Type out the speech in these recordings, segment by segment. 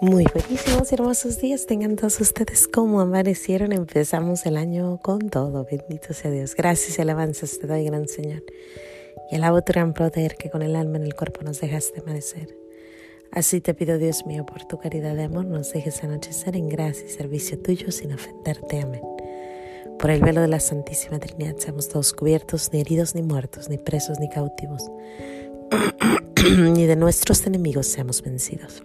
Muy buenísimos y hermosos días tengan todos ustedes como amanecieron. Empezamos el año con todo. Bendito sea Dios. Gracias y alabanzas te doy, gran Señor. Y alabo tu gran poder que con el alma en el cuerpo nos dejaste amanecer. Así te pido, Dios mío, por tu caridad de amor, nos dejes anochecer en gracia y servicio tuyo sin ofenderte. Amén. Por el velo de la Santísima Trinidad seamos todos cubiertos, ni heridos, ni muertos, ni presos, ni cautivos, ni de nuestros enemigos seamos vencidos.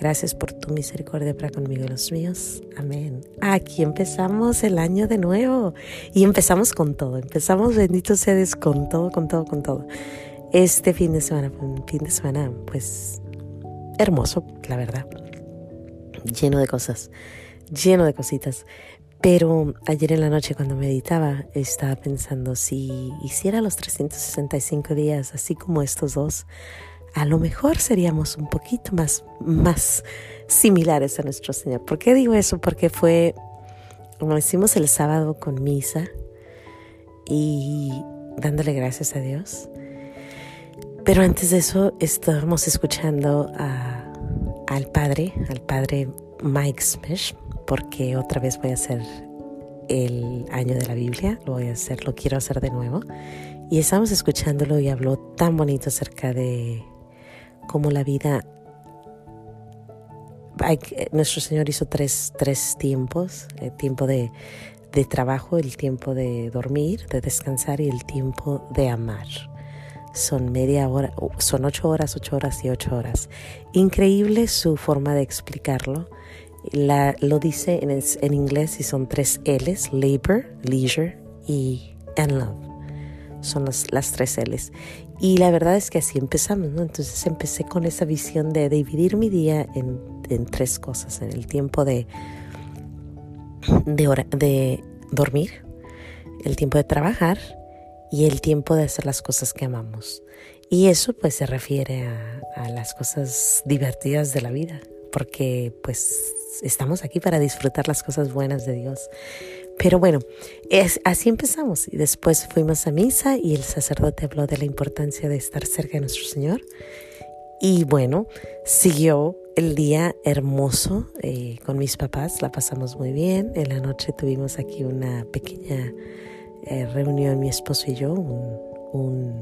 Gracias por tu misericordia para conmigo y los míos. Amén. Aquí empezamos el año de nuevo y empezamos con todo. Empezamos, bendito sea Dios, con todo, con todo, con todo. Este fin de semana un fin de semana, pues, hermoso, la verdad. Lleno de cosas, lleno de cositas. Pero ayer en la noche cuando meditaba estaba pensando si hiciera los 365 días así como estos dos, a lo mejor seríamos un poquito más, más similares a nuestro Señor. ¿Por qué digo eso? Porque fue, como hicimos el sábado con misa y dándole gracias a Dios. Pero antes de eso estábamos escuchando al padre, al padre Mike Smith, porque otra vez voy a hacer el año de la Biblia, lo voy a hacer, lo quiero hacer de nuevo. Y estábamos escuchándolo y habló tan bonito acerca de como la vida... nuestro Señor hizo tres, tres tiempos, el tiempo de, de trabajo, el tiempo de dormir, de descansar y el tiempo de amar son media hora, son ocho horas, ocho horas y ocho horas. Increíble su forma de explicarlo. La, lo dice en, en, inglés y son tres L's, labor, leisure y and love. Son las, tres L's. Y la verdad es que así empezamos, ¿no? Entonces empecé con esa visión de dividir mi día en, tres cosas, en el tiempo de, de, dormir, el tiempo de trabajar y el tiempo de hacer las cosas que amamos. Y eso pues se refiere a las cosas divertidas de la vida, porque pues estamos aquí para disfrutar las cosas buenas de Dios. Pero bueno, es, así empezamos y después fuimos a misa y el sacerdote habló de la importancia de estar cerca de nuestro Señor. Y bueno, siguió el día hermoso eh, con mis papás, la pasamos muy bien. En la noche tuvimos aquí una pequeña eh, reunión, mi esposo y yo, un,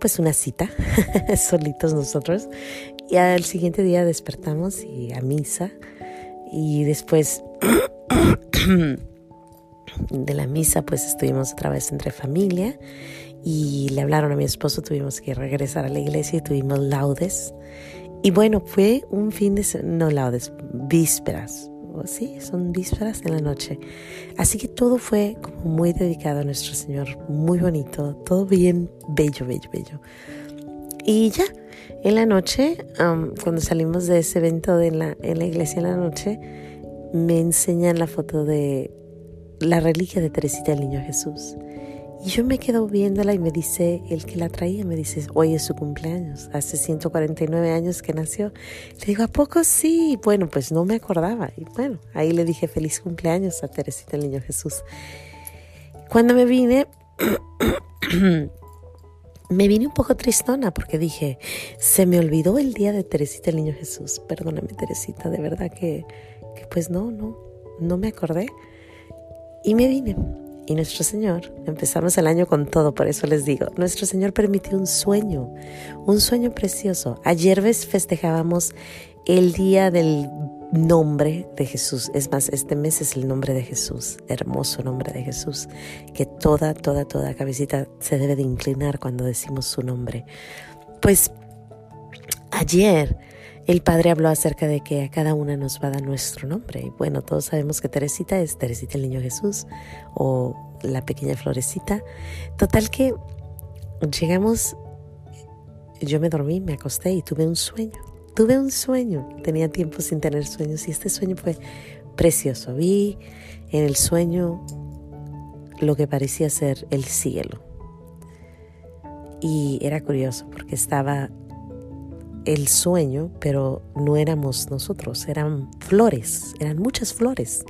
pues una cita, solitos nosotros. Y al siguiente día despertamos y a misa. Y después de la misa, pues estuvimos otra vez entre familia y le hablaron a mi esposo, tuvimos que regresar a la iglesia y tuvimos laudes. Y bueno, fue un fin de no laudes, vísperas, sí, son vísperas en la noche. Así que todo fue como muy dedicado a nuestro Señor, muy bonito, todo bien bello, bello, bello. Y ya, en la noche, cuando salimos de ese evento de la, en la iglesia en la noche, me enseñan la foto de la reliquia de Teresita del Niño Jesús. Y yo me quedo viéndola y me dice, el que la traía, me dice, hoy es su cumpleaños, hace 149 años que nació. Le digo, ¿a poco sí? Bueno, pues no me acordaba. Y bueno, ahí le dije feliz cumpleaños a Teresita del Niño Jesús. Cuando me vine, me vine un poco tristona porque dije, se me olvidó el día de Teresita el Niño Jesús. Perdóname, Teresita, de verdad que pues no, no, no me acordé. Y me vine. Y nuestro Señor, empezamos el año con todo, por eso les digo, nuestro Señor permitió un sueño, un sueño precioso. Ayer festejábamos el día del nombre de Jesús. Es más, este mes es el nombre de Jesús, hermoso nombre de Jesús, que toda, toda, toda cabecita se debe de inclinar cuando decimos su nombre. Pues ayer el padre habló acerca de que a cada una nos va a dar nuestro nombre. Y bueno, todos sabemos que Teresita es Teresita el Niño Jesús o la pequeña florecita. Total que llegamos, yo me dormí, me acosté y tuve un sueño. Tuve un sueño. Tenía tiempo sin tener sueños y este sueño fue precioso. Vi en el sueño lo que parecía ser el cielo. Y era curioso porque estaba el sueño, pero no éramos nosotros, eran flores, eran muchas flores.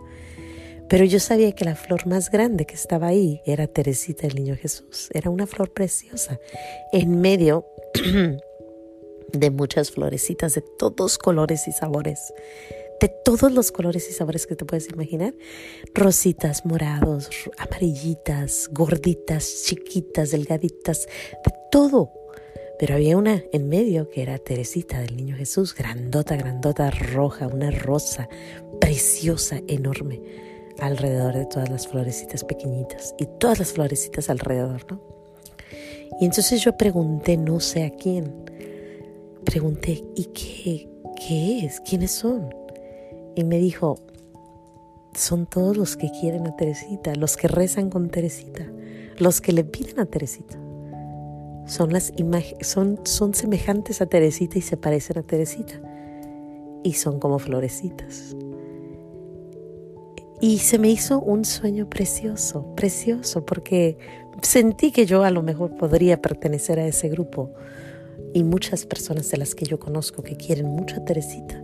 Pero yo sabía que la flor más grande que estaba ahí era Teresita, el niño Jesús. Era una flor preciosa en medio de muchas florecitas de todos colores y sabores. De todos los colores y sabores que te puedes imaginar. Rositas, morados, amarillitas, gorditas, chiquitas, delgaditas, de todo. Pero había una en medio que era Teresita del Niño Jesús, grandota, grandota, roja, una rosa, preciosa, enorme alrededor de todas las florecitas pequeñitas y todas las florecitas alrededor, ¿no? Y entonces yo pregunté, no sé a quién, pregunté, ¿y qué, qué es? ¿Quiénes son? Y me dijo, son todos los que quieren a Teresita, los que rezan con Teresita, los que le piden a Teresita. Son, las son, son semejantes a Teresita y se parecen a Teresita. Y son como florecitas. Y se me hizo un sueño precioso, precioso, porque sentí que yo a lo mejor podría pertenecer a ese grupo y muchas personas de las que yo conozco que quieren mucho a Teresita.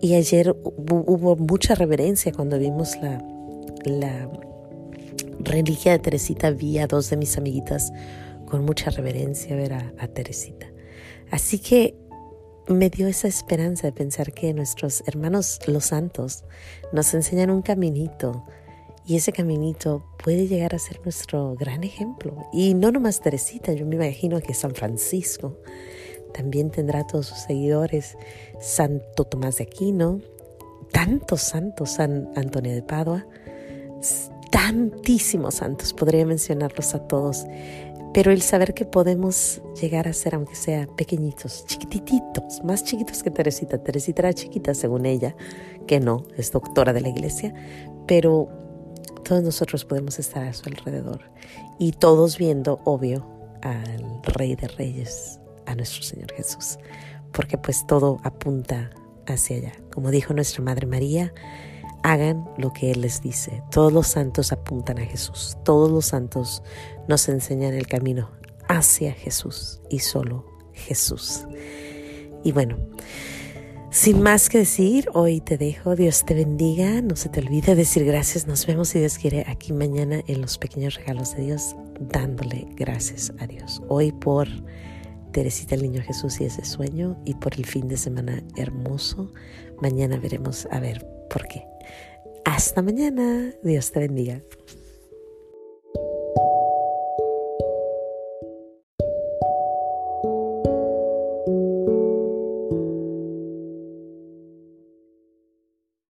Y ayer hubo mucha reverencia cuando vimos la, la reliquia de Teresita. Vi a dos de mis amiguitas con mucha reverencia ver a, a Teresita. Así que me dio esa esperanza de pensar que nuestros hermanos los santos nos enseñan un caminito y ese caminito puede llegar a ser nuestro gran ejemplo. Y no nomás Teresita, yo me imagino que San Francisco también tendrá todos sus seguidores, Santo Tomás de Aquino, tantos santos, San Antonio de Padua, tantísimos santos, podría mencionarlos a todos. Pero el saber que podemos llegar a ser, aunque sea pequeñitos, chiquititos, más chiquitos que Teresita. Teresita era chiquita, según ella, que no, es doctora de la iglesia, pero todos nosotros podemos estar a su alrededor y todos viendo, obvio, al Rey de Reyes, a nuestro Señor Jesús, porque pues todo apunta hacia allá. Como dijo nuestra Madre María, hagan lo que Él les dice. Todos los santos apuntan a Jesús. Todos los santos nos enseñan el camino hacia Jesús y solo Jesús. Y bueno, sin más que decir, hoy te dejo. Dios te bendiga. No se te olvide decir gracias. Nos vemos si Dios quiere aquí mañana en los pequeños regalos de Dios, dándole gracias a Dios. Hoy por Teresita el Niño Jesús y ese sueño y por el fin de semana hermoso. Mañana veremos a ver por qué. Hasta mañana. Dios te bendiga.